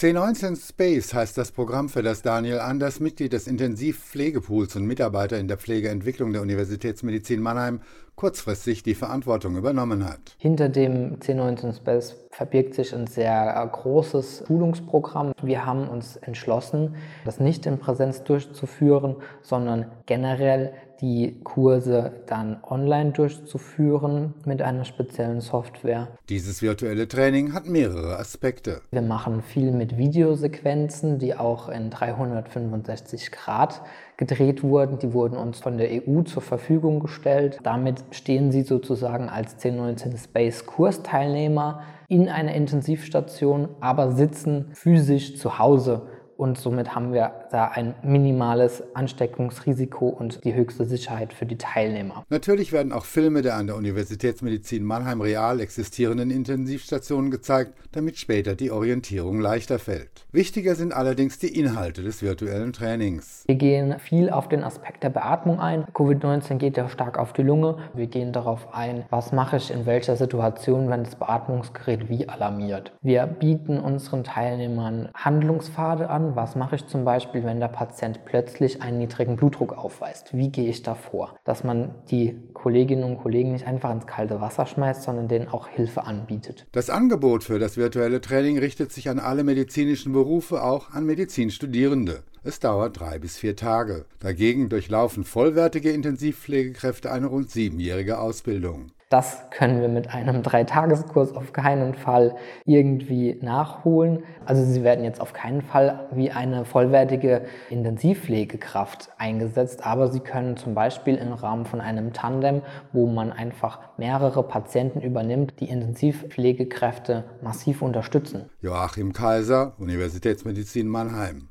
C19 Space heißt das Programm, für das Daniel Anders, Mitglied des Intensivpflegepools und Mitarbeiter in der Pflegeentwicklung der Universitätsmedizin Mannheim, kurzfristig die Verantwortung übernommen hat. Hinter dem C19 Space verbirgt sich ein sehr großes Schulungsprogramm. Wir haben uns entschlossen, das nicht in Präsenz durchzuführen, sondern generell die Kurse dann online durchzuführen mit einer speziellen Software. Dieses virtuelle Training hat mehrere Aspekte. Wir machen viel mit Videosequenzen, die auch in 365 Grad gedreht wurden. Die wurden uns von der EU zur Verfügung gestellt. Damit stehen sie sozusagen als 1019 Space Kursteilnehmer in einer Intensivstation, aber sitzen physisch zu Hause und somit haben wir da ein minimales Ansteckungsrisiko und die höchste Sicherheit für die Teilnehmer. Natürlich werden auch Filme der an der Universitätsmedizin Mannheim real existierenden Intensivstationen gezeigt, damit später die Orientierung leichter fällt. Wichtiger sind allerdings die Inhalte des virtuellen Trainings. Wir gehen viel auf den Aspekt der Beatmung ein. Covid-19 geht ja stark auf die Lunge. Wir gehen darauf ein, was mache ich in welcher Situation, wenn das Beatmungsgerät wie alarmiert. Wir bieten unseren Teilnehmern Handlungspfade an, was mache ich zum Beispiel, wenn der Patient plötzlich einen niedrigen Blutdruck aufweist? Wie gehe ich da vor? Dass man die Kolleginnen und Kollegen nicht einfach ins kalte Wasser schmeißt, sondern denen auch Hilfe anbietet. Das Angebot für das virtuelle Training richtet sich an alle medizinischen Berufe, auch an Medizinstudierende. Es dauert drei bis vier Tage. Dagegen durchlaufen vollwertige Intensivpflegekräfte eine rund siebenjährige Ausbildung. Das können wir mit einem Dreitageskurs auf keinen Fall irgendwie nachholen. Also sie werden jetzt auf keinen Fall wie eine vollwertige Intensivpflegekraft eingesetzt, aber sie können zum Beispiel im Rahmen von einem Tandem, wo man einfach mehrere Patienten übernimmt, die Intensivpflegekräfte massiv unterstützen. Joachim Kaiser, Universitätsmedizin Mannheim.